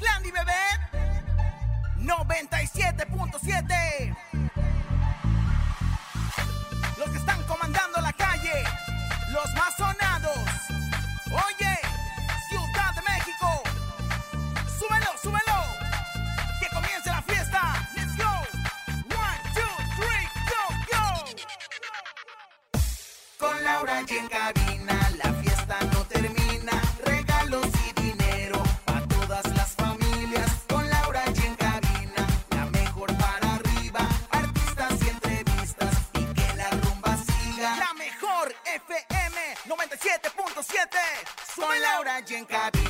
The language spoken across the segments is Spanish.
Landy Bebé 97.7 Los que están comandando la calle, los más sonados. Oye, Ciudad de México, súbelo, súbelo, que comience la fiesta. Let's go. One, two, three, go, go. Con Laura y en cabina, la dzięka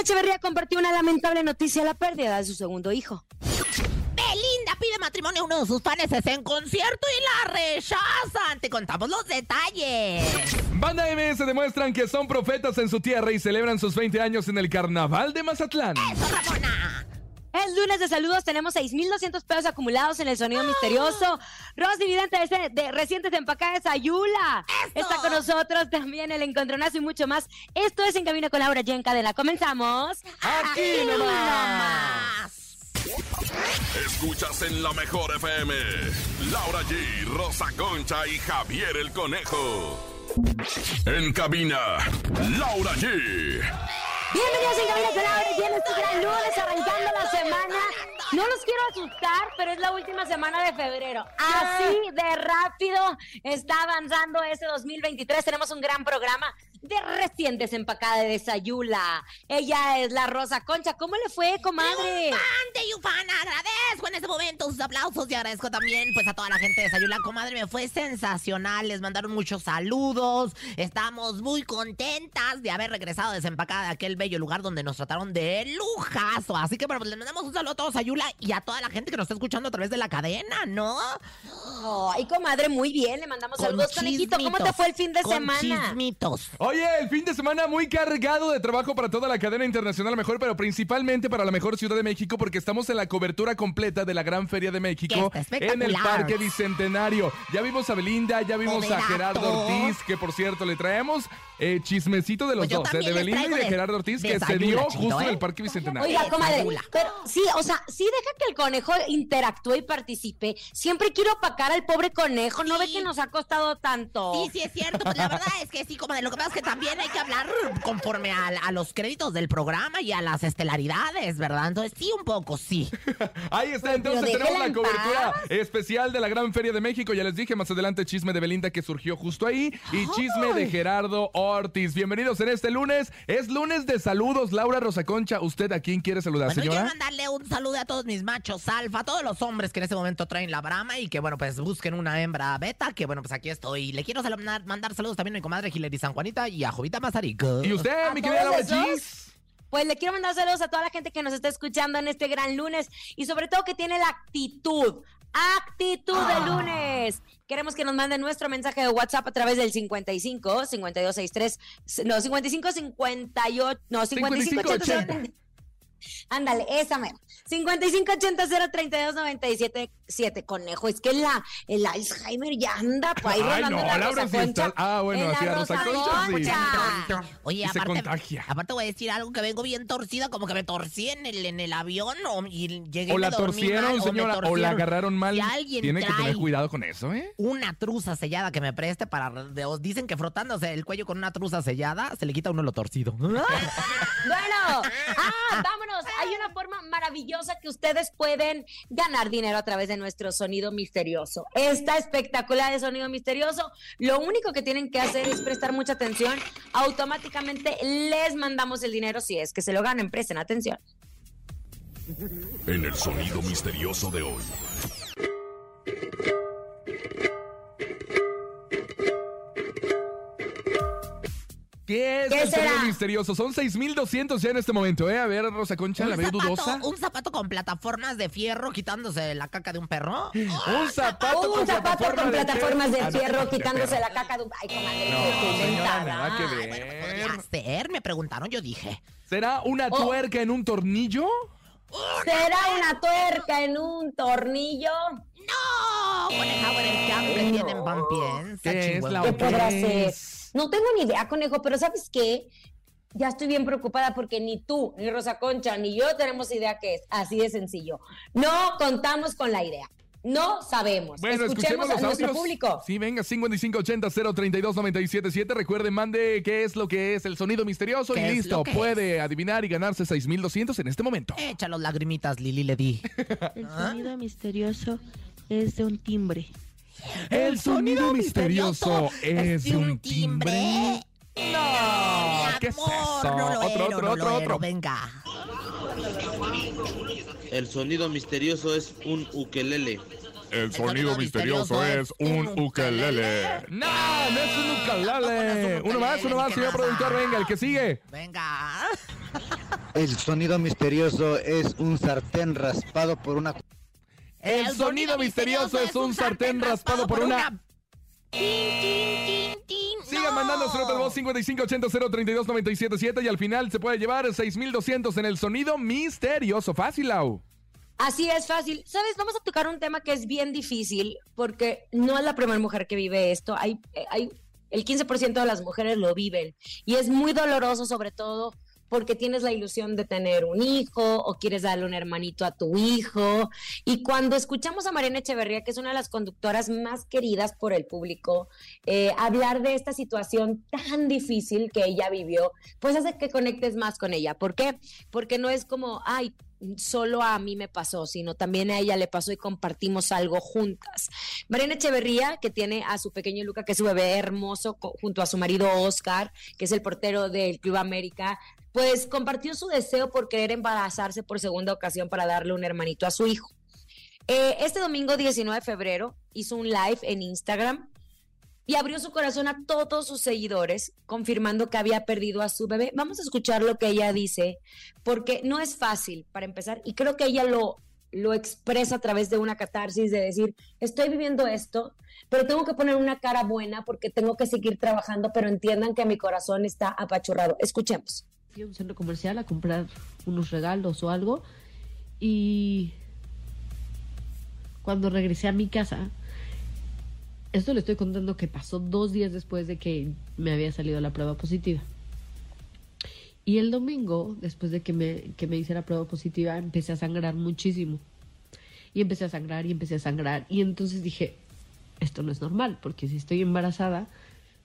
Echeverría compartió una lamentable noticia, la pérdida de su segundo hijo. Belinda pide matrimonio a uno de sus fans en concierto y la rechazan. Te contamos los detalles. Banda MS demuestran que son profetas en su tierra y celebran sus 20 años en el Carnaval de Mazatlán. ¡Eso, Ramona! Es lunes de saludos, tenemos 6,200 pesos acumulados en el sonido misterioso. Rosy Vidente de, de Recientes Empacadas Ayula. ¡Eso! Está con nosotros también el encontronazo y mucho más. Esto es En Camino con Laura Jen Cadena. Comenzamos. Aquí nomás. Escuchas en la mejor FM. Laura G, Rosa Concha y Javier el Conejo. En cabina, Laura G. Bienvenidos en Camino con Laura Jen. Este gran lunes arrancando la semana. No los quiero asustar, pero es la última semana de febrero. Así de rápido está avanzando este 2023. Tenemos un gran programa de recién desempacada de Sayula. Ella es la Rosa Concha. ¿Cómo le fue, comadre? Yufan, Yufan, agradezco en este momento sus aplausos y agradezco también pues a toda la gente de Sayula. Comadre, me fue sensacional, les mandaron muchos saludos, estamos muy contentas de haber regresado desempacada de aquel bello lugar donde nos trataron de lujazo. Así que bueno, pues les mandamos un saludo a todos Sayula y a toda la gente que nos está escuchando a través de la cadena, ¿no? Ay, comadre, muy bien. Le mandamos saludos, conejito. ¿Cómo te fue el fin de con semana? chismitos. Oye, el fin de semana muy cargado de trabajo para toda la cadena internacional mejor, pero principalmente para la mejor Ciudad de México porque estamos en la cobertura completa de la Gran Feria de México en el. Parque Bicentenario. Ya vimos a Belinda, ya vimos a. Gerardo Ortiz, que por cierto le traemos eh, chismecito de los Pues dos, eh, de Belinda y de de- Gerardo Ortiz, que se dio justo en ¿eh? el Parque Bicentenario. Oiga, comadre, pero sí, o sea, sí deja que el conejo interactúe y participe. Siempre quiero opacar al pobre conejo, ¿no ve Sí. que nos ha costado tanto? Sí, sí es cierto, pues la verdad es que sí, comadre, lo que pasa es que también hay que hablar conforme a, a los créditos del programa y a las estelaridades, ¿verdad? Entonces sí, un poco, sí. Ahí está, entonces Pero tenemos la cobertura paz. especial de la Gran Feria de México. Ya les dije más adelante chisme de Belinda que surgió justo ahí y chisme de Gerardo Ortiz. Bienvenidos en este lunes. Es lunes de saludos. Laura Rosaconcha, ¿usted a quién quiere saludar, Bueno, quiero señora? mandarle un saludo a todos mis machos alfa, a todos los hombres que en este momento traen la brama y que, bueno, pues busquen una hembra beta, que, bueno, pues aquí estoy. Le quiero mandar saludos también a mi comadre Hilary San Juanita y a Jovita Mazarico. ¿Y usted, ¿A mi querida Laura? Gis? Pues le quiero mandar saludos a toda la gente que nos está escuchando en este gran lunes y sobre todo que tiene la actitud. Actitud Ah. de lunes. Queremos que nos manden nuestro mensaje de WhatsApp a través del 55 5263 no 55 58 no 55 55, 80 Ándale, esa mera. 5580-032-977. Conejo, es que la, el Alzheimer ya anda por ahí Ay, no, la Laura Rosa sí está- Concha. ah, bueno, En la sí, a Rosa Concha sí. Concha. Oye, Y se aparte, contagia. aparte voy a decir algo que vengo bien torcida, como que me torcí en el, en el avión o, y llegué y O la dormí torcieron, mal, o me señora, o la torcieron. agarraron mal. Si alguien Tiene que tener cuidado con eso, ¿eh? Una truza sellada que me preste para... de- os dicen que frotándose el cuello con una truza sellada se le quita a uno lo torcido. Bueno, ah, vámonos. Hay una forma maravillosa que ustedes pueden ganar dinero a través de nuestro sonido misterioso. Está espectacular el sonido misterioso. Lo único que tienen que hacer es prestar mucha atención. Automáticamente les mandamos el dinero si es que se lo ganen. Presten atención. En el sonido misterioso de hoy. ¿Qué es ¿Qué el será? misterioso? Son 6200 ya en este momento, ¿eh? A ver, Rosa Concha, la veo dudosa. un zapato con plataformas de fierro quitándose la caca de un perro. Un zapato Un con zapato plataforma con plataformas de no, fierro quitándose la caca de un... Ay, comadre, No, qué señora, nada que Ay, ver. bueno, pues ser, me preguntaron, yo dije. ¿Será una Oh. tuerca en un tornillo? ¿Será una tuerca en un tornillo? ¡No! Bueno, el que No. tienen piensa, ¿Qué es la ¿Qué podrá ser? No tengo ni idea, conejo, pero ¿sabes qué? Ya estoy bien preocupada porque ni tú, ni Rosa Concha, ni yo tenemos idea qué es. Así de sencillo. No contamos con la idea. No sabemos. Bueno, escuchemos, a los nuestro audios. público. Sí, venga, 5580-032-977. Recuerde, mande qué es lo que es el sonido misterioso ¿Qué y listo. Puede adivinar y ganarse 6200 en este momento. Echa los lagrimitas, Lili, le di. El sonido misterioso es de un timbre. El sonido misterioso es de un timbre. No, ¿qué es eso? Otro, otro, no otro, otro. Venga. El sonido misterioso es un ukelele. El sonido misterioso es un ukelele. No, no es un ukelele. Uno más, uno más, ¿qué señor productor. Venga, el que sigue. Venga. El sonido misterioso es un sartén raspado por una... El sonido misterioso es un sartén raspado por una... Sigan mandando su nota de voz 5580-032-977 y al final se puede llevar 6200 en el sonido misterioso. Fácil, Lau. Así es fácil. Sabes, vamos a tocar un tema que es bien difícil porque no es la primera mujer que vive esto. Hay, eh, hay el 15% de las mujeres lo viven y es muy doloroso sobre todo porque tienes la ilusión de tener un hijo o quieres darle un hermanito a tu hijo. Y cuando escuchamos a Mariana Echeverría, que es una de las conductoras más queridas por el público, eh, hablar de esta situación tan difícil que ella vivió, pues hace que conectes más con ella. ¿Por qué? Porque no es como, ay, solo a mí me pasó, sino también a ella le pasó y compartimos algo juntas. Mariana Echeverría, que tiene a su pequeño Luca, que es su bebé hermoso, junto a su marido Oscar, que es el portero del Club América, pues compartió su deseo por querer embarazarse por segunda ocasión para darle un hermanito a su hijo. Eh, este domingo 19 de febrero hizo un live en Instagram y abrió su corazón a todos sus seguidores, confirmando que había perdido a su bebé. Vamos a escuchar lo que ella dice, porque no es fácil para empezar, y creo que ella lo, lo expresa a través de una catarsis de decir, estoy viviendo esto, pero tengo que poner una cara buena porque tengo que seguir trabajando, pero entiendan que mi corazón está apachurrado. Escuchemos. Fui a un centro comercial a comprar unos regalos o algo y cuando regresé a mi casa, esto le estoy contando que pasó dos días después de que me había salido la prueba positiva. Y el domingo, después de que me, que me hice la prueba positiva, empecé a sangrar muchísimo. Y empecé a sangrar y empecé a sangrar. Y entonces dije, esto no es normal, porque si estoy embarazada,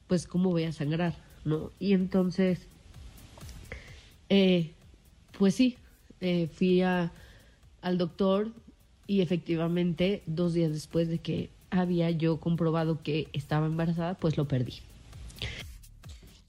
pues ¿cómo voy a sangrar? ¿No? Y entonces eh, pues sí, eh, fui al doctor y efectivamente dos días después de que había yo comprobado que estaba embarazada, pues lo perdí.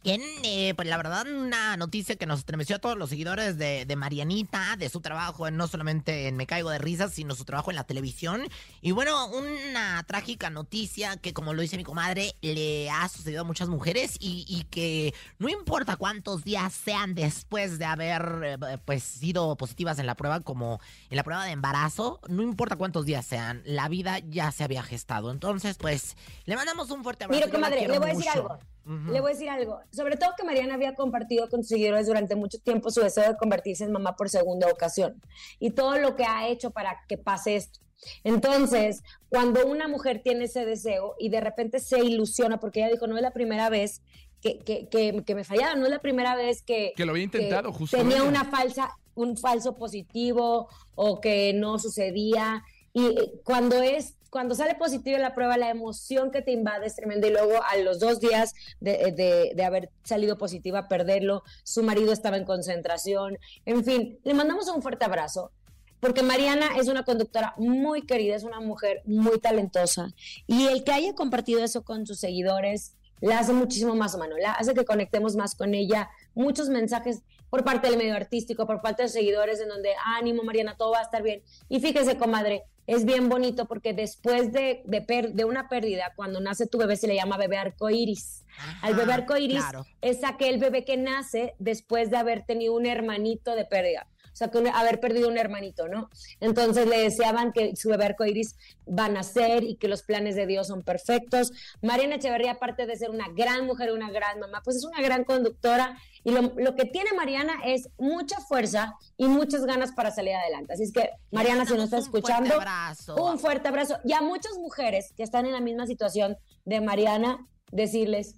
Bien, eh, pues la verdad, una noticia que nos estremeció a todos los seguidores de, de Marianita, de su trabajo, en- no solamente en Me Caigo de Risas, sino su trabajo en la televisión. Y bueno, una trágica noticia que, como lo dice mi comadre, le ha sucedido a muchas mujeres y, y que no importa cuántos días sean después de haber eh, pues sido positivas en la prueba, como en la prueba de embarazo, no importa cuántos días sean, la vida ya se había gestado. Entonces, pues, le mandamos un fuerte abrazo. La comadre, le voy a decir le voy a decir algo. Sobre todo que Mariana había compartido con sus seguidores durante mucho tiempo su deseo de convertirse en mamá por segunda ocasión y todo lo que ha hecho para que pase esto. Entonces, cuando una mujer tiene ese deseo y de repente se ilusiona, porque ella dijo, no es la primera vez que, que, que, que me fallaba, no es la primera vez que... Que lo había intentado, justo Tenía una falsa, un falso positivo o que no sucedía. Y eh, cuando es cuando sale positivo la prueba, la emoción que te invade es tremenda. Y luego, a los dos días de, de- de haber salido positiva, perderlo, su marido estaba en concentración. En fin, le mandamos un fuerte abrazo. Porque Mariana es una conductora muy querida, es una mujer muy talentosa. Y el que haya compartido eso con sus seguidores la hace muchísimo más humano, la hace que conectemos más con ella. Muchos mensajes por parte del medio artístico, por parte de los seguidores, en donde ánimo, Mariana, todo va a estar bien. Y fíjese, comadre, es bien bonito porque después de, de, per- de una pérdida, cuando nace tu bebé, se le llama bebé arcoíris. Al bebé arcoíris claro. es aquel bebé que nace después de haber tenido un hermanito de pérdida. O sea, que un- haber perdido un hermanito, ¿no? Entonces le deseaban que su bebé arcoíris va a nacer y que los planes de Dios son perfectos. Mariana Echeverría, aparte de ser una gran mujer, una gran mamá, pues es una gran conductora. Y lo, lo que tiene Mariana es mucha fuerza y muchas ganas para salir adelante. Así es que, Mariana, si nos está mandamos un fuerte escuchando, abrazo. un fuerte abrazo. Y a muchas mujeres que están en la misma situación de Mariana, decirles,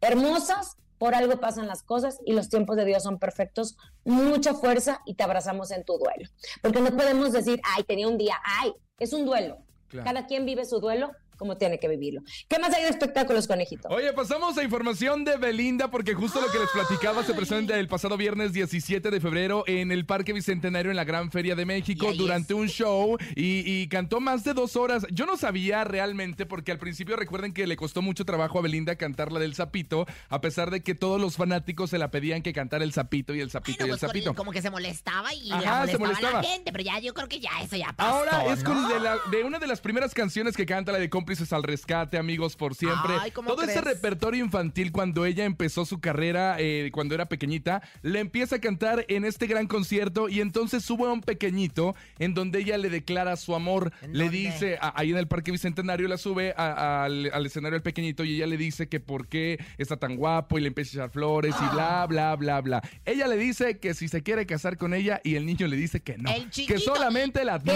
hermosas, por algo pasan las cosas y los tiempos de Dios son perfectos. Mucha fuerza y te abrazamos en tu duelo. Porque no podemos decir, ay, tenía un día, ay, es un duelo. Claro. Cada quien vive su duelo como tiene que vivirlo. ¿Qué más hay de espectáculos, conejito? Oye, pasamos a información de Belinda porque justo lo que les platicaba se presenta el pasado viernes 17 de febrero en el Parque Bicentenario en la Gran Feria de México durante es. un show y, y cantó más de dos horas. Yo no sabía realmente porque al principio recuerden que le costó mucho trabajo a Belinda cantar la del sapito a pesar de que todos los fanáticos se la pedían que cantara el sapito y el Bueno, y el pues sapito. como que se molestaba y Ajá, la se molestaba, molestaba. la gente, pero ya yo creo que ya eso ya pasó. Ahora es con de, la- de una de las primeras canciones que canta la de Cómplices al Rescate, Amigos por Siempre. Ay, ¿cómo Todo ese repertorio infantil cuando ella empezó su carrera, eh, cuando era pequeñita, le empieza a cantar en este gran concierto y entonces sube a un pequeñito en donde ella le declara su amor. ¿En Le dónde? dice, a- ahí en el Parque Bicentenario la sube a- al, al escenario el pequeñito y ella le dice que por qué está tan guapo y le empieza a echar flores y bla, bla, bla, bla. Ella le dice que si se quiere casar con ella y el niño le dice que no. El que chiquito. solamente la. Le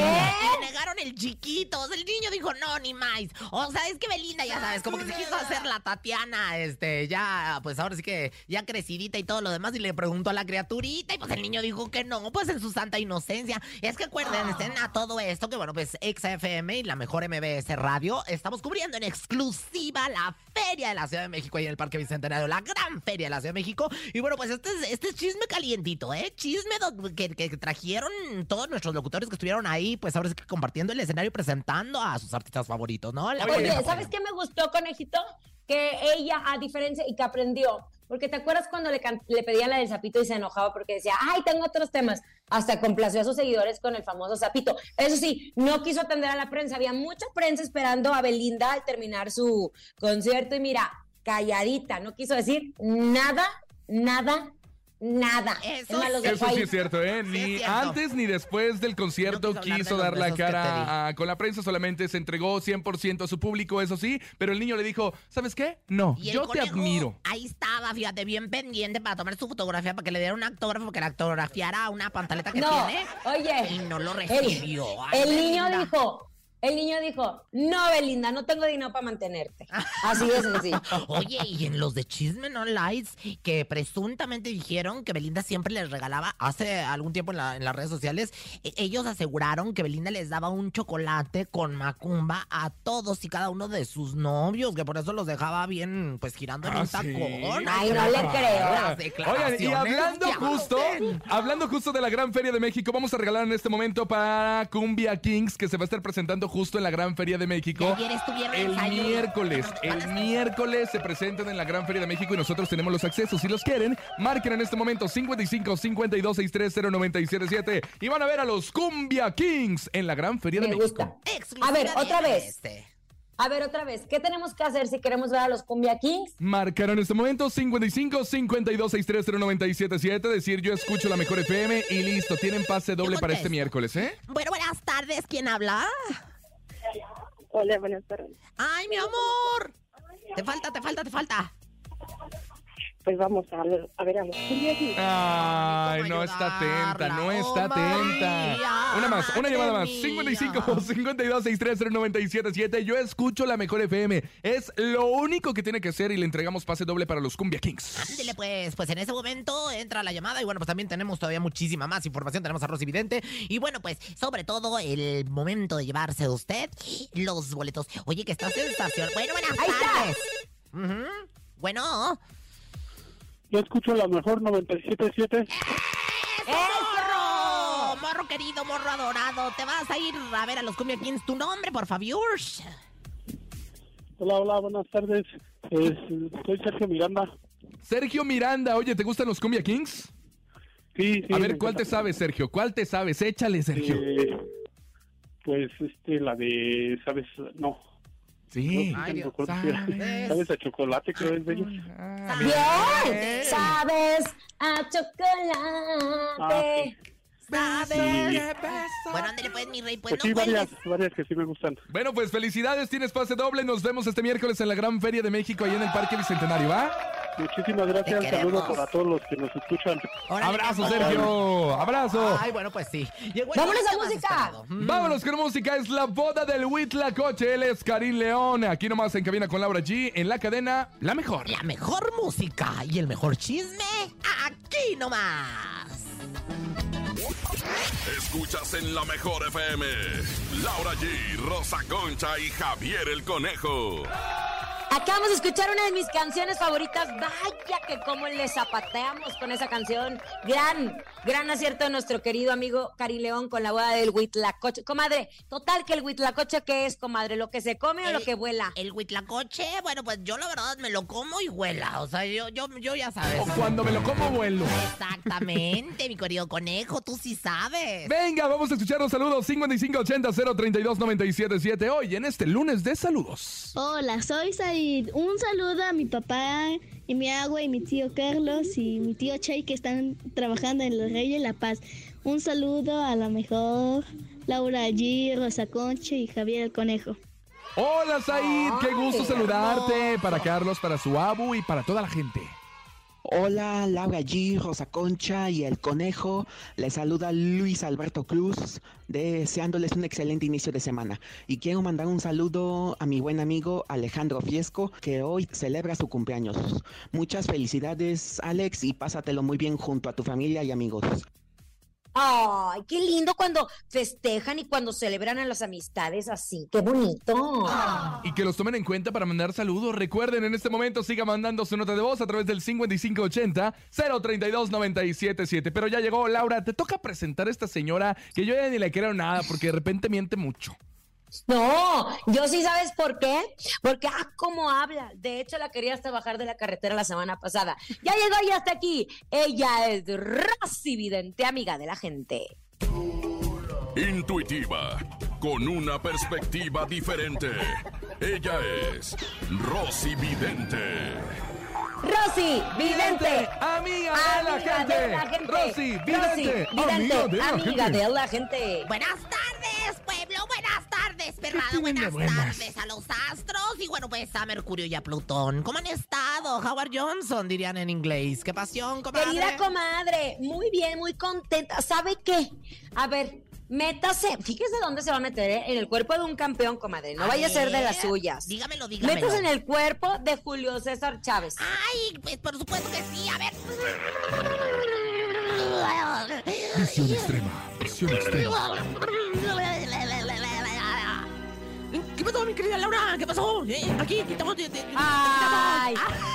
negaron el chiquito. El niño dijo, no, ni más. O sea, es que Belinda, ya sabes, como que se quiso hacer la Tatiana, este, ya, pues ahora sí que ya crecidita y todo lo demás. Y le preguntó a la criaturita. Y pues el niño dijo que no, pues en su santa inocencia. Es que acuérdense a todo esto que, bueno, pues XFM y la mejor MBS Radio estamos cubriendo en exclusiva la Feria de la Ciudad de México ahí en el Parque Bicentenario, la gran Feria de la Ciudad de México. Y bueno, pues este es, este es chisme calientito, ¿eh? Chisme que, que trajeron todos nuestros locutores que estuvieron ahí, pues ahora sí que compartiendo el escenario y presentando a sus artistas favoritos, ¿no? Oye. ¿sabes qué me gustó, conejito? Que ella, a diferencia, y que aprendió. Porque te acuerdas cuando le, le pedían la del sapito y se enojaba porque decía, ay, tengo otros temas. Hasta complació a sus seguidores con el famoso sapito. Eso sí, no quiso atender a la prensa. Había mucha prensa esperando a Belinda al terminar su concierto. Y mira, calladita, no quiso decir nada, nada, nada. Eso Es Eso sí es cierto, ¿eh? Ni cierto. antes ni después del concierto No quiso hablar quiso de dar la que cara a- con la prensa, solamente se entregó 100% a su público, eso sí, pero el niño le dijo, ¿sabes qué? No, yo te admiro. Ahí estaba, fíjate, bien pendiente para tomar su fotografía, para que le diera un autógrafo, porque la autografiara una pantaleta que No, tiene. oye. Y no lo el- recibió. Ay, El, niño dijo, el niño dijo, no, Belinda, no tengo dinero para mantenerte. Así de sencillo. Oye, y en los de Chisme No Lights, que presuntamente dijeron que Belinda siempre les regalaba, hace algún tiempo en, la- en las redes sociales, e- ellos aseguraron que Belinda les daba un chocolate con macumba a todos y cada uno de sus novios, que por eso los dejaba bien, pues girando en Ah, un sí. tacón. Ay, no le creo. Las Oigan, y hablando justo, hablando justo de la Gran Feria de México, vamos a regalar en este momento para Cumbia Kings, que se va a estar presentando justo en la Gran Feria de México. El miércoles, el miércoles se presentan en la Gran Feria de México y nosotros tenemos los accesos. Si los quieren, marquen en este momento 55 52 63 0977 y van a ver a los Cumbia Kings en la Gran Feria de Me México. gusta. A ver, otra vez. este. A ver, otra vez, ¿qué tenemos que hacer si queremos ver a los Cumbia Kings? Marcar en este momento 55 52 63 0977 decir yo escucho la mejor FM y listo, tienen pase doble para este miércoles, ¿eh? Bueno, buenas tardes. ¿Quién habla? Hola, buenas tardes. ¡Ay, mi amor! Te falta, te falta, te falta. Pues vamos a, a ver a los y- Ay, ¿Cómo no está atenta, no ayudarla? está Oh, atenta. Una más, una llamada más. madre 55 mía. 52 63 977. Yo escucho la mejor FM. Es lo único que tiene que hacer y le entregamos pase doble para los Cumbia Kings. Ándele pues, pues en ese momento entra la llamada y bueno, pues también tenemos todavía muchísima más información, tenemos a Rosy Vidente y bueno, pues sobre todo el momento de llevarse de usted los boletos. Oye, que está sensación. Bueno, buenas Ahí está. tardes. Ujú. Bueno, Yo escucho la mejor 97.7. morro, morro querido, morro adorado, te vas a ir a ver a los Cumbia Kings, tu nombre, por favor. Hola, hola, buenas tardes. Es- soy Sergio Miranda. Sergio Miranda, oye, ¿te gustan los Cumbia Kings? Sí, sí. A ver, ¿cuál te sabes, Sergio? ¿Cuál te sabes? Échale, Sergio. Eh, pues este, la de, ¿sabes? No. Sí. Ay, Dios. era- ¿Sabes? ¿Sabes a chocolate? Creo es de ellos. Ah, Bien, sabes a Ah, chocolate. sí. ¿Sabes? Bueno, ándele pues, mi rey, pues Pues no sí, varias, varias que sí me gustan. Bueno, pues felicidades, tienes pase doble. Nos vemos este miércoles en la Gran Feria de México, ahí en el Parque Bicentenario, ¿va? Muchísimas gracias. Saludos para todos los que nos escuchan. Órale, Abrazo, amor. Sergio. Abrazo. Ay, bueno, pues sí. Llegó el Vámonos a música. Mm. Vámonos con música, es la boda del Huitlacoche, él es Karim León, aquí nomás en cabina con Laura G, en la cadena La Mejor. La mejor música y el mejor chisme, aquí nomás. Escuchas en la mejor FM. Laura G, Rosa Concha y Javier el Conejo. Acabamos de escuchar una de mis canciones favoritas. Vaya que cómo le zapateamos con esa canción. Gran, gran acierto de nuestro querido amigo Cari León con la boda del Huitlacoche. Comadre, total que el Huitlacoche, ¿qué es, comadre? ¿Lo que se come o lo que vuela? El huitlacoche, bueno, pues yo la verdad me lo como y huela. O sea, yo, yo, yo ya sabes. O cuando me lo como vuelo. Exactamente, mi querido conejo, tú sí sabes. Venga, vamos a escuchar los saludos 5580-032-977 hoy en este lunes de saludos. Hola, soy Said. Un saludo a mi papá y mi agua y mi tío Carlos y mi tío Chay que están trabajando en el Rey de la Paz. Un saludo a la mejor Laura G, Rosa Concha y Javier el Conejo. Hola Said, qué gusto saludarte para Carlos, para su abu y para toda la gente. Hola, Laura G, Rosa Concha y el Conejo. Les saluda Luis Alberto Cruz, deseándoles un excelente inicio de semana. Y quiero mandar un saludo a mi buen amigo Alejandro Fiesco, que hoy celebra su cumpleaños. Muchas felicidades, Alex, y pásatelo muy bien junto a tu familia y amigos. Ay, qué lindo cuando festejan y cuando celebran a las amistades así. Qué bonito. Y que los tomen en cuenta para mandar saludos. Recuerden, en este momento siga mandando su nota de voz a través del 5580-032-977. Pero ya llegó Laura, te toca presentar a esta señora que yo ya ni le quiero nada porque de repente miente mucho. No, yo sí sabes por qué. Porque, ah, cómo habla. De hecho, la quería hasta bajar de la carretera la semana pasada. Ya llegó y hasta aquí. Ella es Rosy Vidente, amiga de la gente. Intuitiva, con una perspectiva diferente. Ella es Rosy Vidente. Rosy Vidente. Amiga de la gente. Rosy Vidente. Rosy Vidente, amiga de la de la gente. Buenas tardes, pueblo. Buenas tardes, perrado. Buenas buenas? tardes a los astros. Y bueno, pues a Mercurio y a Plutón. ¿Cómo han estado? Howard Johnson, dirían en inglés. ¿Qué pasión, comadre? Querida comadre, muy bien, muy contenta. ¿Sabe qué? A ver, métase, fíjese dónde se va a meter, ¿eh? En el cuerpo de un campeón, comadre. No A vaya a ser de las suyas. Dígamelo, dígamelo. Métase en el cuerpo de Julio César Chávez. Ay, pues por supuesto que sí. A ver. Visión extrema. Visión extrema. ¿Qué pasó, mi querida Laura? ¿Qué pasó? Eh, Aquí, aquí estamos. eh, eh, Ay, Ah.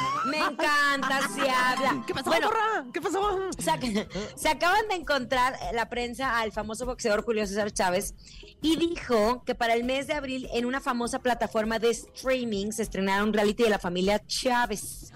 Encanta si habla. ¿Qué pasó, Bueno, porra? ¿Qué pasó? se, ac- se acaban de encontrar la prensa al famoso boxeador Julio César Chávez y dijo que para el mes de abril en una famosa plataforma de streaming se estrenará un reality de la familia Chávez.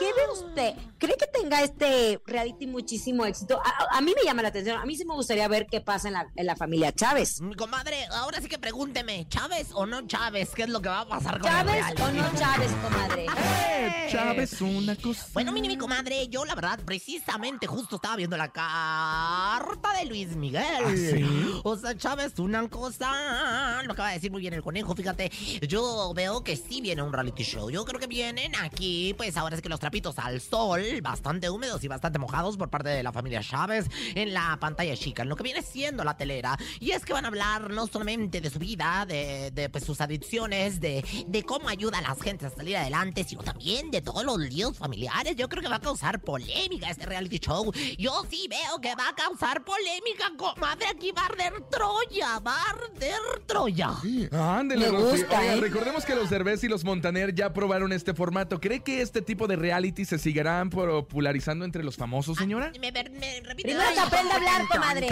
¿Qué ve usted? ¿Cree que tenga este reality muchísimo éxito? A, a mí me llama la atención. A mí sí me gustaría ver qué pasa en la, en la familia Chávez. Mi comadre, ahora sí que pregúnteme, ¿Chávez o no Chávez? ¿Qué es lo que va a pasar con ¿Chávez o no Chávez, comadre? Eh, Chávez, una cosa. Bueno, mini mi comadre, yo la verdad, precisamente justo estaba viendo la carta de Luis Miguel. ¿Ah, sí? O sea, Chávez, una cosa. Lo acaba de decir muy bien el conejo, fíjate. Yo veo que sí viene un reality show. Yo creo que vienen aquí, pues ahora sí que los trapitos al sol, bastante húmedos y bastante mojados por parte de la familia Chávez en la pantalla chica, en lo que viene siendo la telera. Y es que van a hablar no solamente de su vida, de, de, pues, sus adicciones, de, de cómo ayuda a las gentes a salir adelante, sino también de todos los líos familiares. Yo creo que va a causar polémica este reality show. Yo sí veo que va a causar polémica, comadre. Aquí va a arder Troya, va a arder Troya. Ándele, Me Rosy. gusta, Oiga, ¿eh? recordemos que los Derbez y los Montaner ya probaron este formato. ¿Cree que este tipo de reality se seguirán popularizando entre los famosos, señora? Me, me, me repite. Primero que aprenda a hablar, comadre.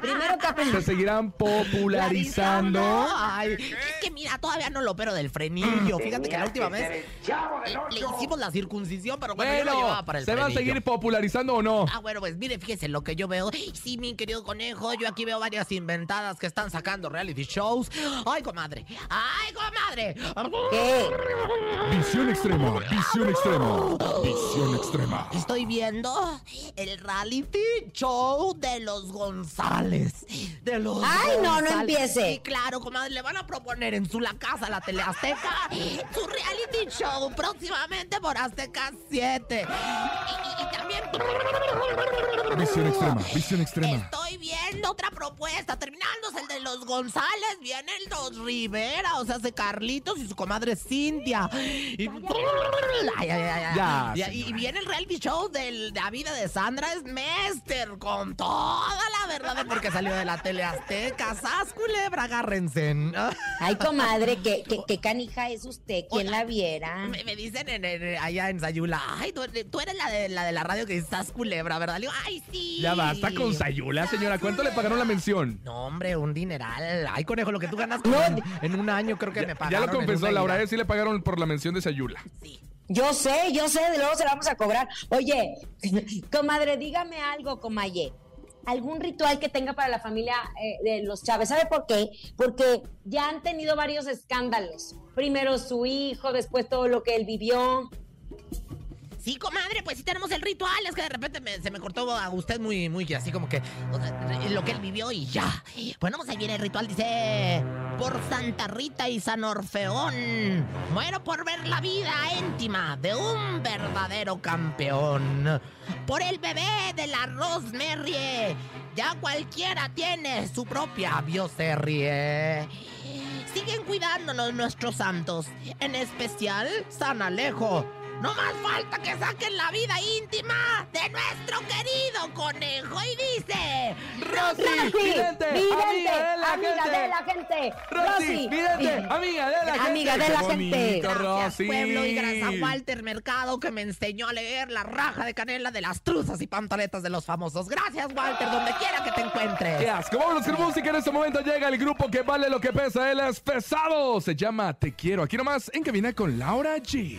Primero que aprenda. ¿Se seguirán popularizando? Ay, es que mira, todavía no lo opero del frenillo. Fíjate que la última vez le, le hicimos la circuncisión, pero bueno, yo lo Bueno, llevaba para el ¿se va a frenillo. seguir popularizando o no? Ah, bueno, pues mire, fíjese lo que yo veo. Sí, mi querido conejo, yo aquí veo varias inventadas que están sacando reality shows. Ay, comadre. Ay, comadre. ¿Qué? Visión extrema, visión extrema, visión extrema. Estoy viendo el reality show de los González. De los Ay, no, no empiece. Y claro, comadre, le van a proponer en su la casa, la tele Azteca, su reality show próximamente por Azteca 7. Y, y- y también Visión extrema, visión extrema. estoy viendo otra propuesta. Terminándose el de los González, vienen los Rivera, o sea, hace Carlitos y su comadre Cintia. Y. Ya, Y- y, viene el reality show de la vida de Sandra Smester con toda la verdad de porque salió de la tele azteca. ¡Sas, culebra, agárrense! Ay, comadre, ¿qué, qué, qué canija es usted? ¿Quién la viera? Me, me dicen en- en- allá en Sayula, ay, tú, tú eres la de, la de la radio que dice Sas culebra, ¿verdad? Le digo, ay, sí. Ya basta con Sayula, señora. ¿Cuánto le pagaron la mención? No, hombre, un dineral. Ay, conejo, lo que tú ganas No. en, en un año creo que me Ya pagaron. lo en confesó Laura, ida. ¿eh? sí le pagaron por la mención de Sayula. Yo sé, yo sé, de luego se la vamos a cobrar. Oye, comadre, dígame algo, comaye. ¿Algún ritual que tenga para la familia eh, de los Chávez? ¿Sabe por qué? Porque ya han tenido varios escándalos. Primero su hijo, después todo lo que él vivió. Sí, comadre, pues sí tenemos el ritual. Es que de repente se me cortó a usted muy, muy así como que lo que él vivió y ya. Bueno, pues ahí viene el ritual. Dice: Por Santa Rita y San Orfeón, muero por ver la vida íntima de un verdadero campeón. Por el bebé de la Rosemary, ya cualquiera tiene su propia bioserie. Siguen cuidándonos nuestros santos, en especial San Alejo. No más falta que saquen la vida íntima de nuestro querido conejo y dice... Rosy, Rosy, vidente, vidente, amiga de la amiga gente. de la gente. Rosy, vidente, amiga de la gente. Amiga de la gente. Gracias, Rosy. pueblo, y gracias a Walter Mercado que me enseñó a leer la raja de canela de las truzas y pantaletas de los famosos. Gracias, Walter, donde quiera que te encuentres. ¡Qué asco! Vámonos con música. En este momento llega el grupo que vale lo que pesa. Él es pesado. Se llama Te Quiero. Aquí nomás en cabina con Laura G.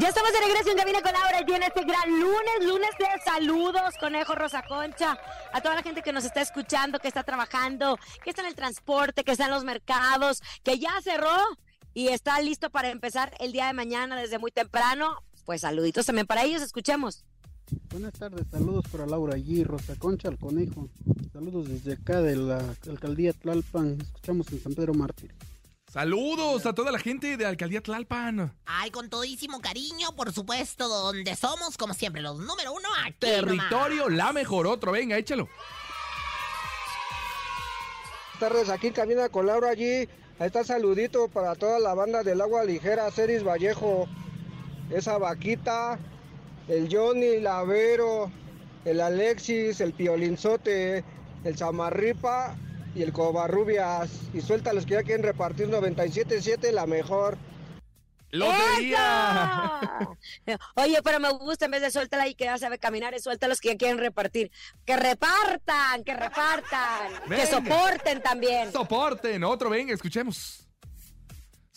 Ya estamos de regreso en Cabina con Laura y en este gran lunes, lunes de saludos, Conejo Rosa Concha, a toda la gente que nos está escuchando, que está trabajando, que está en el transporte, que está en los mercados, que ya cerró y está listo para empezar el día de mañana desde muy temprano. Pues saluditos también para ellos, escuchemos. Buenas tardes, saludos para Laura G, Rosa Concha, el conejo. Saludos desde acá de la alcaldía Tlalpan. Escuchamos en San Pedro Mártir. Saludos a toda la gente de Alcaldía Tlalpan. Ay, con todísimo cariño, por supuesto, donde somos, como siempre, los número uno aquí Territorio la mejor. Otro, venga, échalo. Buenas tardes, aquí en Cabina con Laura allí. Ahí está saludito para toda la banda del agua ligera, Ceris Vallejo, esa vaquita, el Johnny, el Avero, el Alexis, el Piolinzote, el Zamarripa y el Covarrubias. Y suelta los que ya quieren repartir 97.7, la mejor. ¡Lotería! ¡Eso! Oye, pero me gusta en vez de suéltala y que ya sabe caminar, es suelta a los que ya quieren repartir. Que repartan, que repartan, que soporten también. Soporten. Otro, venga, escuchemos.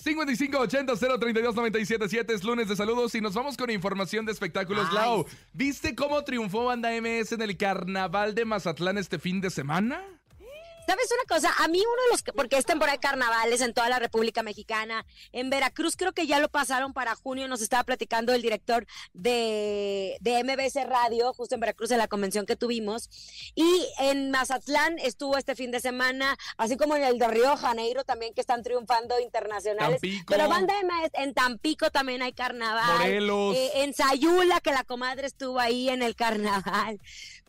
5580-032-977 es lunes de saludos y nos vamos con información de espectáculos. Ay. Lau, ¿viste cómo triunfó Banda MS en el carnaval de Mazatlán este fin de semana? ¿Sabes una cosa? A mí uno de los que, porque es temporada de carnavales en toda la República Mexicana, en Veracruz creo que ya lo pasaron para junio, nos estaba platicando el director de, de MBC Radio, justo en Veracruz en la convención que tuvimos, y en Mazatlán estuvo este fin de semana, así como en el de Río de Janeiro también que están triunfando internacionales, Tampico. pero banda MS, en Tampico también hay carnaval, Morelos. eh, en Sayula que la comadre estuvo ahí en el carnaval.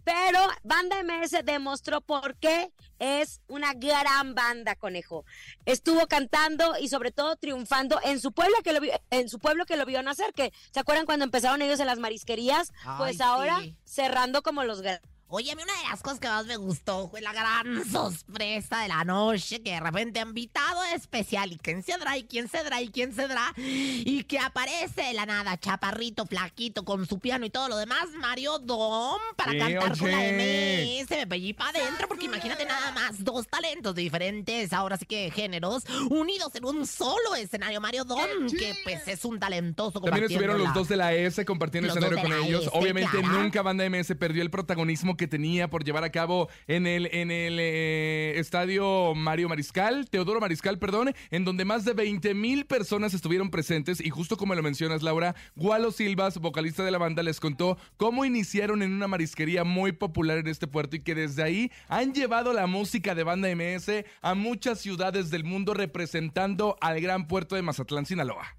Pero Banda MS demostró por qué es una gran banda, conejo. Estuvo cantando y sobre todo triunfando en su pueblo que lo vio, en su pueblo que lo vio nacer, que ¿se acuerdan cuando empezaron ellos en las marisquerías? pues Ay, ahora sí. cerrando como los grandes. Oye, a mí una de las cosas que más me gustó fue la gran sorpresa de la noche, que de repente han invitado especial, y quién se y quién se y quién se y que aparece de la nada, chaparrito, flaquito, con su piano y todo lo demás, Mario Dom, para Sí, cantar con la oye. MS, me pellí para adentro, porque imagínate nada más, dos talentos diferentes, ahora sí que géneros, unidos en un solo escenario, Mario Dom, que pues es un talentoso También estuvieron los dos de la S compartiendo escenario con ellos. S, Obviamente claro. nunca Banda MS perdió el protagonismo que tenía por llevar a cabo en el, en el eh, estadio Mario Mariscal, Teodoro Mariscal, perdón, en donde más de 20 mil personas estuvieron presentes y justo como lo mencionas, Laura, Gualo Silvas, vocalista de la banda, les contó cómo iniciaron en una marisquería muy popular en este puerto y que desde ahí han llevado la música de Banda MS a muchas ciudades del mundo representando al gran puerto de Mazatlán, Sinaloa.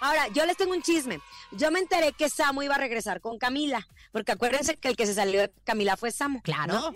Ahora, yo les tengo un chisme. Yo me enteré que Samu iba a regresar con Camila, porque acuérdense que el que se salió de Camila fue Samu. Claro. ¿no?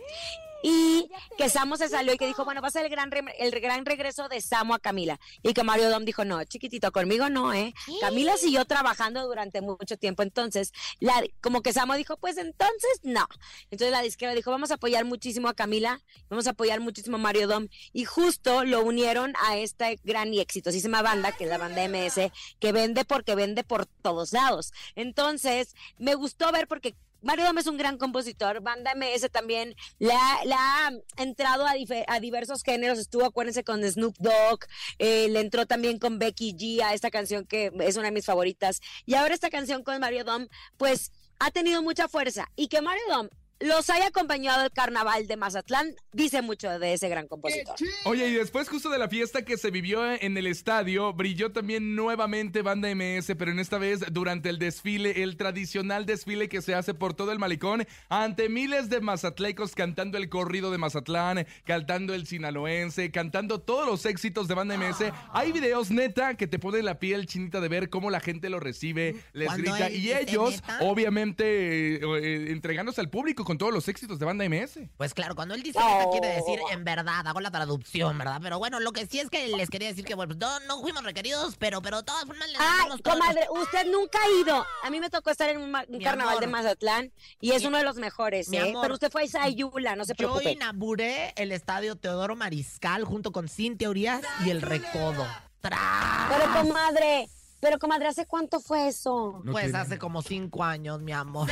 Y que Samu se salió y que dijo, bueno, va a ser el gran, el gran regreso de Samu a Camila. Y que Mario Dom dijo, no, chiquitito, conmigo no, ¿eh? Camila siguió trabajando durante mucho tiempo. Entonces, la, como que Samu dijo, pues entonces no. Entonces la disquera dijo, vamos a apoyar muchísimo a Camila, vamos a apoyar muchísimo a Mario Dom. Y justo lo unieron a esta gran y exitosísima banda, que es la banda MS, que vende porque vende por todos lados. Entonces, me gustó ver porque Mario Dom es un gran compositor, Banda MS también le ha, entrado a diversos géneros, estuvo, acuérdense, con Snoop Dogg, eh, le entró también con Becky G a esta canción que es una de mis favoritas, y ahora esta canción con Mario Dom, pues ha tenido mucha fuerza, y que Mario Dom los haya acompañado al carnaval de Mazatlán, dice mucho de ese gran compositor. Oye, y después justo de la fiesta que se vivió en el estadio, brilló también nuevamente Banda MS, pero en esta vez durante el desfile, el tradicional desfile que se hace por todo el malecón, ante miles de mazatlecos cantando el corrido de Mazatlán, cantando el sinaloense, cantando todos los éxitos de Banda MS. Hay videos neta que te ponen la piel chinita de ver cómo la gente lo recibe, les ¿Cuándo grita, y ellos, neta? obviamente, eh, eh, entregándose al público con todos los éxitos de Banda MS. Pues claro, cuando él dice neta quiere decir en verdad, hago la traducción, ¿verdad? Pero bueno, lo que sí es que les quería decir que bueno, no, no fuimos requeridos, pero, pero de todas formas les Ay, los- comadre, usted nunca ha ido. A mí me tocó estar en un, carnaval amor. de Mazatlán y es uno de los mejores, Mi ¿eh? amor. Pero usted fue a Sayula, no se Yo preocupe. inauguré el estadio Teodoro Mariscal junto con Cintia Urias y el Recodo. ¡Tras! Pero comadre, pero comadre, ¿hace cuánto fue eso? Pues hace como cinco años, mi amor.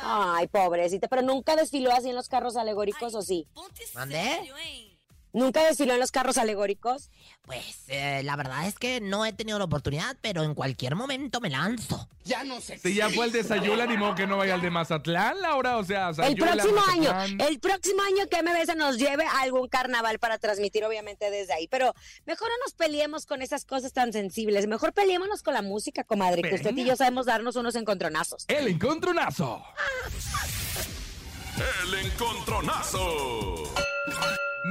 Ay, pobrecita, pero nunca desfiló así en los carros alegóricos, ¿o sí? ¿Mandé? ¿Nunca desfiló en los carros alegóricos? Pues eh, la verdad es que no he tenido la oportunidad, pero en cualquier momento me lanzo. Ya no sé. Si ya fue el de Sayula, ni modo que no vaya al de Mazatlán, Laura. O sea, El Sayula, próximo año, el próximo año que MBS nos lleve a algún carnaval para transmitir, obviamente, desde ahí. Pero mejor no nos peleemos con esas cosas tan sensibles. Mejor peleémonos con la música, comadre, que usted y yo sabemos darnos unos encontronazos. El encontronazo. El encontronazo.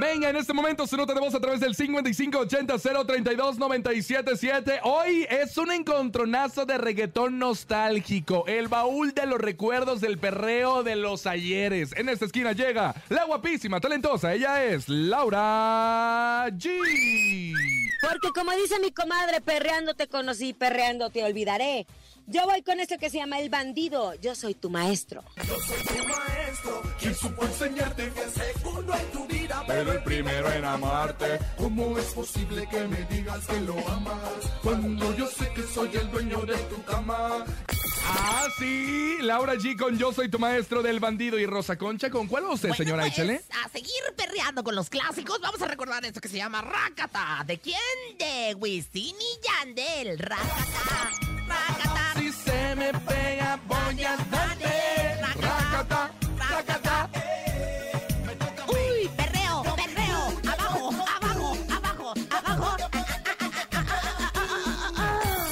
Venga, en este momento su nota de voz a través del 5580-032-977. Hoy es un encontronazo de reggaetón nostálgico. El baúl de los recuerdos del perreo de los ayeres. En esta esquina llega la guapísima, talentosa. Ella es Laura G. Porque como dice mi comadre, perreando te conocí, perreando te olvidaré. Yo voy con esto que se llama El Bandido. Yo soy tu maestro. Yo soy tu maestro, quien supo enseñarte que el segundo en tu vida, Pero el primero en amarte. ¿Cómo es posible que me digas que lo amas? Cuando yo sé que soy el dueño de tu cama. Ah, sí. Laura G con Yo Soy Tu Maestro del Bandido y Rosa Concha. ¿Con cuál va usted, Bueno, señora pues, Échale? A seguir perreando con los clásicos, vamos a recordar esto que se llama Rakata. ¿De quién? De Wisin y Yandel. Rakata, Rakata. Se me pega, voy a darte. Rakata, rakata. Uy, perreo, perreo. Abajo, abajo, abajo, abajo.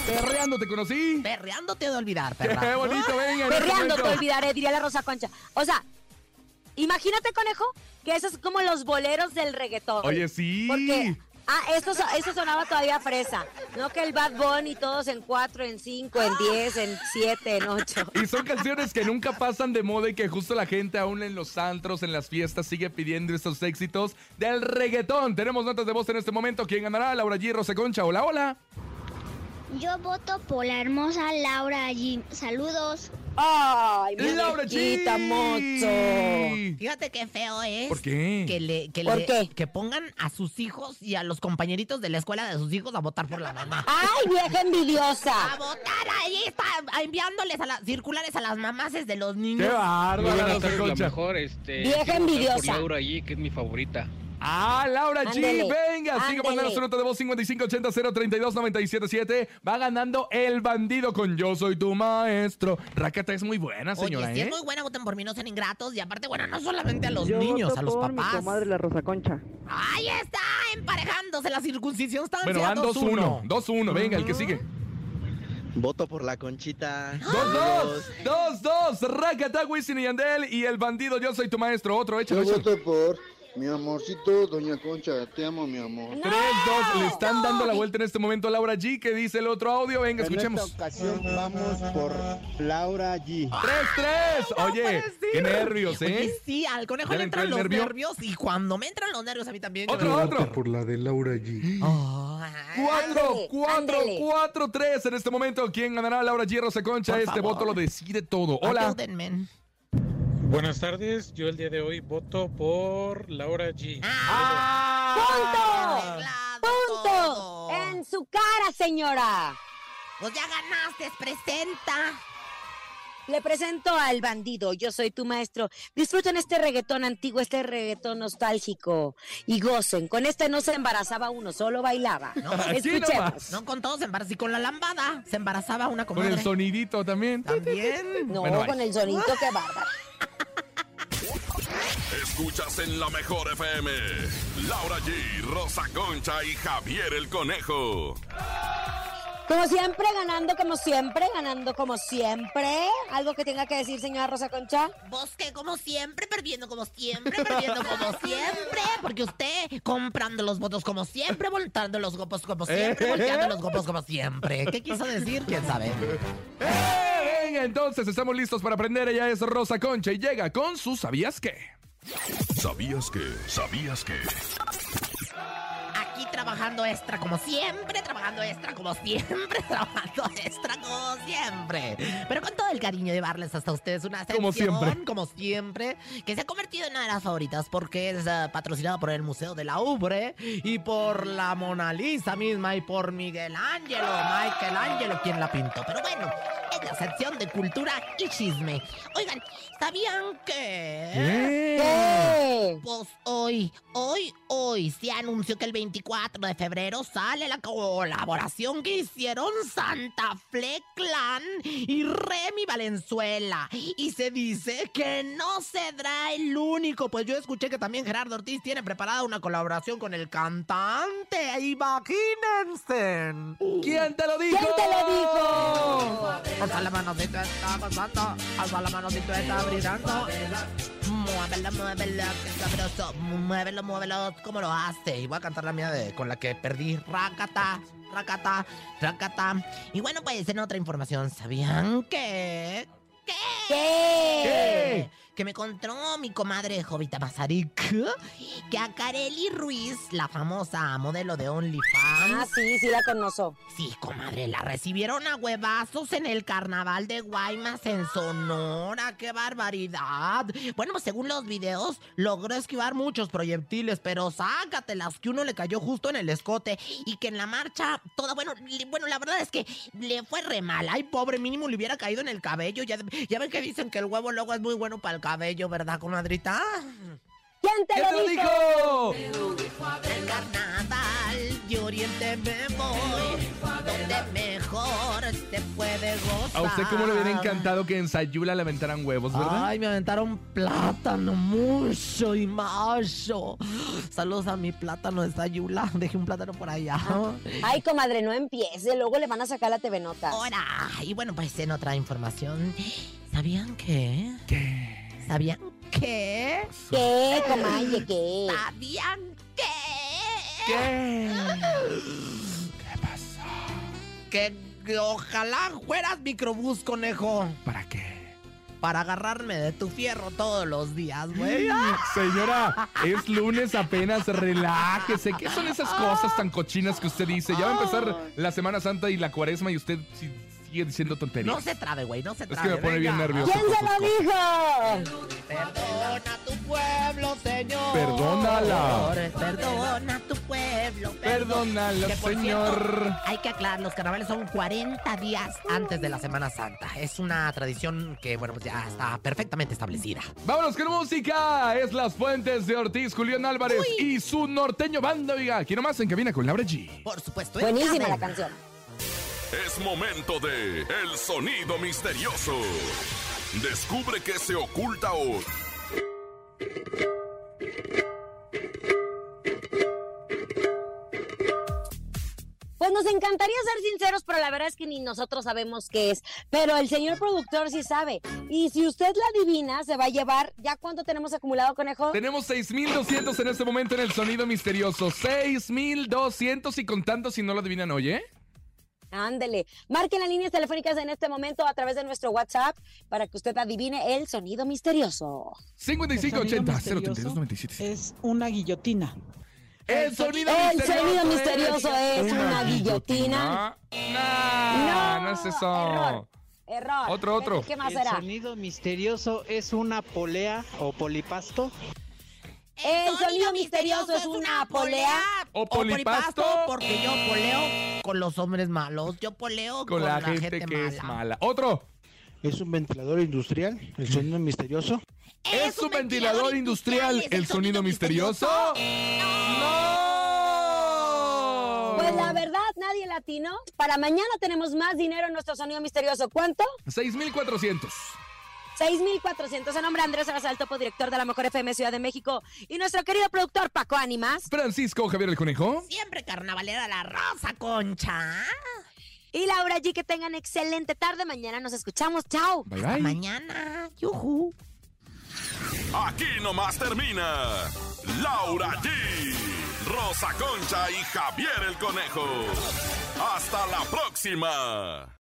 Perreando te conocí. Perreándote de olvidar, Qué perra. bonito, venga. en este Perreando te olvidaré, diría la Rosa Concha. O sea, imagínate, conejo, que eso es como los boleros del reggaetón. Oye, sí. Porque, ah, esto, so- esto sonaba todavía fresa. No que el Bad Bunny todos en cuatro, en cinco, en diez, en siete, en ocho. Y son canciones que nunca pasan de moda y que justo la gente aún en los antros, en las fiestas, sigue pidiendo estos éxitos del reggaetón. Tenemos notas de voz en este momento. ¿Quién ganará? Laura G. Rosa Concha. Hola, hola. Yo voto por la hermosa Laura G. Saludos. ¡Ay, mi Laura G. mozo! Fíjate qué feo es. ¿Por qué? Que, le, que, ¿Por le- qué? que pongan a sus hijos y a los compañeritos de la escuela de sus hijos a votar por la mamá. ¡Ay, vieja envidiosa! A votar ahí está enviándoles a las circulares a las mamaces de los ¡Qué niños. la Concha! mejor, este, Vieja votar por envidiosa. Laura G, que es mi favorita. Ah, Laura G, Ándele, venga, sigue mandando su nota de voz 5580-032-977. Va ganando el bandido con Yo Soy Tu Maestro. Rakata es muy buena, señora, Oye, si ¿eh? es muy buena, voten por mí, no sean ingratos. Y aparte, bueno, no solamente a los Yo niños, voto a los por mi papás. comadre la Rosa Concha. Ahí está, emparejándose la circuncisión estancia Bueno, van 2-1. 2-1, venga, el que sigue. Voto por la conchita. 2-2. 2-2. Rakata, Wisin y Yandel. Y el bandido Yo Soy Tu Maestro. Otro, échalo, Yo échalo. voto por mi amorcito, doña Concha. Te amo, mi amor. 3-2. Le están dando la vuelta en este momento a Laura G. ¿Qué dice el otro audio? Venga, escuchemos. En esta ocasión vamos por Laura G. 3-3. Oye, qué nervios, Oye, ¿eh? sí, al conejo ¿Ya le entran los nervio? nervios y cuando me entran los nervios a mí también. Otro, otro. Por la de Laura G. Oh, 4, Ándele, 4, ándele. 4, 3 en este momento. ¿Quién ganará? Laura G. Rosa Concha. Por Este favor. voto lo decide todo. Hola. Buenas tardes, yo el día de hoy voto por Laura G. ¡Punto! Arreglado ¡Punto! todo. En su cara, señora. Pues ya ganaste, presenta. Le presento al bandido, yo soy tu maestro. Disfruten este reggaetón antiguo, este reggaetón nostálgico y gocen. Con este no se embarazaba uno, solo bailaba. Escuchemos. No con todo, se embarazó y con la lambada. Se embarazaba una Con comadre. el sonidito también. También. No, Bueno, con el sonido, qué bárbaro. Escuchas en la mejor FM. Laura G, Rosa Concha y Javier el Conejo. Como siempre, ganando como siempre, ganando como siempre. ¿Algo que tenga que decir, señora Rosa Concha? Bosque como siempre, perdiendo como siempre, perdiendo como siempre. Porque usted comprando los votos como siempre, voltando los gopos como siempre, ¿Eh? volteando los gopos como siempre. ¿Qué quiso decir? ¿Quién sabe? ¡Eh! Venga, entonces estamos listos para aprender. Ella es Rosa Concha y llega con su ¿Sabías qué? ¿Sabías que? ¿Sabías que? Trabajando extra como siempre, trabajando extra como siempre, trabajando extra como siempre. Pero con todo el cariño de llevarles hasta ustedes una Como sección, siempre. como siempre, que se ha convertido en una de las favoritas porque es eh, patrocinada por el Museo de la Ubre y por la Mona Lisa misma y por Miguel Ángelo, Michael Ángelo, quien la pintó. Pero bueno, es la sección de cultura y chisme. Oigan, ¿sabían que... ¿Qué? Pues hoy, hoy, hoy se anunció que el 24 de febrero sale la colaboración que hicieron Santa Fe Clan y Remy Valenzuela. Y se dice que no será el único, pues yo escuché que también Gerardo Ortiz tiene preparada una colaboración con el cantante. Imagínense. ¿Quién te lo dijo? ¿Quién te lo dijo? Alza la manocita, está pasando. Alza la manocita, está brillando. Muévelo, muévelo, qué sabroso. Muévelo, muévelo, ¿cómo lo hace? Y voy a cantar la mía de con la que perdí. Racata, racata, racata. Y bueno, pues en otra información, ¿sabían que? ¿Qué? Que me contó mi comadre Jovita Mazarik que a Kareli Ruiz, la famosa modelo de OnlyFans. Ah, sí, sí la conozco. Sí, comadre, la recibieron a huevazos en el carnaval de Guaymas en Sonora. ¡Qué barbaridad! Bueno, pues según los videos, logró esquivar muchos proyectiles, pero sácatelas que uno le cayó justo en el escote y que en la marcha, toda, bueno, bueno, la verdad es que le fue re mal. Ay, pobre, mínimo le hubiera caído en el cabello. Ya, ya ven que dicen que el huevo luego es muy bueno para el cabello, ¿verdad, comadrita? ¿Quién te ¿Qué lo te lo dijo? dijo? El carnaval de Oriente me voy, donde mejor se puede gozar. A usted cómo le hubiera encantado que en Sayula le aventaran huevos, ¿verdad? Ay, me aventaron plátano mucho y macho. Saludos a mi plátano de Sayula. Dejé un plátano por allá. Ay, comadre, no empiece. Luego le van a sacar la TV Notas. Ahora, y bueno, pues en otra información, ¿sabían que? ¿Qué? ¿Sabían que? ¿Qué, comadre, qué? ¿Sabían que? ¿Qué? Que, que ojalá fueras microbús, conejo. ¿Para qué? Para agarrarme de tu fierro todos los días, güey. Señora, es lunes apenas, relájese. ¿Qué son esas cosas tan cochinas que usted dice? Ya va a empezar la Semana Santa y la cuaresma y usted si- sigue diciendo tonterías. No se trabe, güey, no se Es trabe. que me pone bien nervioso. ¿Quién se lo dijo? Perdona a tu pueblo, Señor. Perdónala. Perdona a tu pueblo. Perdónala, Que, señor. cierto, hay que aclarar, los carnavales son 40 días antes de la Semana Santa. Es una tradición que, bueno, pues ya está perfectamente establecida. Vámonos con música. Es Las Fuentes de Ortiz, Julián Álvarez y su norteño banda, oiga. Quiero más en cabina con Laura G. Por supuesto. Buenísima la canción. Es momento de El Sonido Misterioso. Descubre qué se oculta hoy. Pues nos encantaría ser sinceros, pero la verdad es que ni nosotros sabemos qué es. Pero el señor productor sí sabe. Y si usted la adivina, se va a llevar. ¿Ya cuánto tenemos acumulado, conejo? Tenemos 6,200 en este momento en el sonido misterioso. 6,200 y contando si no lo adivinan hoy, ¿eh? Ándele. Marquen las líneas telefónicas en este momento a través de nuestro WhatsApp para que usted adivine el sonido misterioso. 5580 misterioso 032 97. Es una guillotina. El sonido El misterioso. sonido misterioso es una guillotina. No, no, es eso. Error. Error. Otro, otro. ¿Qué más El será? sonido misterioso es una polea o polipasto. El sonido misterioso es una polea. O polipasto. Porque yo poleo con los hombres malos. Yo poleo Con la gente que es mala. Otro. Es un ventilador industrial. El sonido misterioso. ¿Es un ventilador industrial el sonido misterioso? ¡No! Pues la verdad, nadie latino. Para mañana tenemos más dinero en nuestro sonido misterioso. ¿Cuánto? 6,400. 6,400. En nombre de Andrés topo director de la Mejor FM Ciudad de México. Y nuestro querido productor Paco Ánimas. Francisco Javier el Conejo. Siempre carnavalera la rosa, concha. Y Laura G. Que tengan excelente tarde. Mañana nos escuchamos. Chao. Bye, Hasta bye. mañana. Yujú. Aquí nomás termina Laura G, Rosa Concha y Javier el Conejo. Hasta la próxima.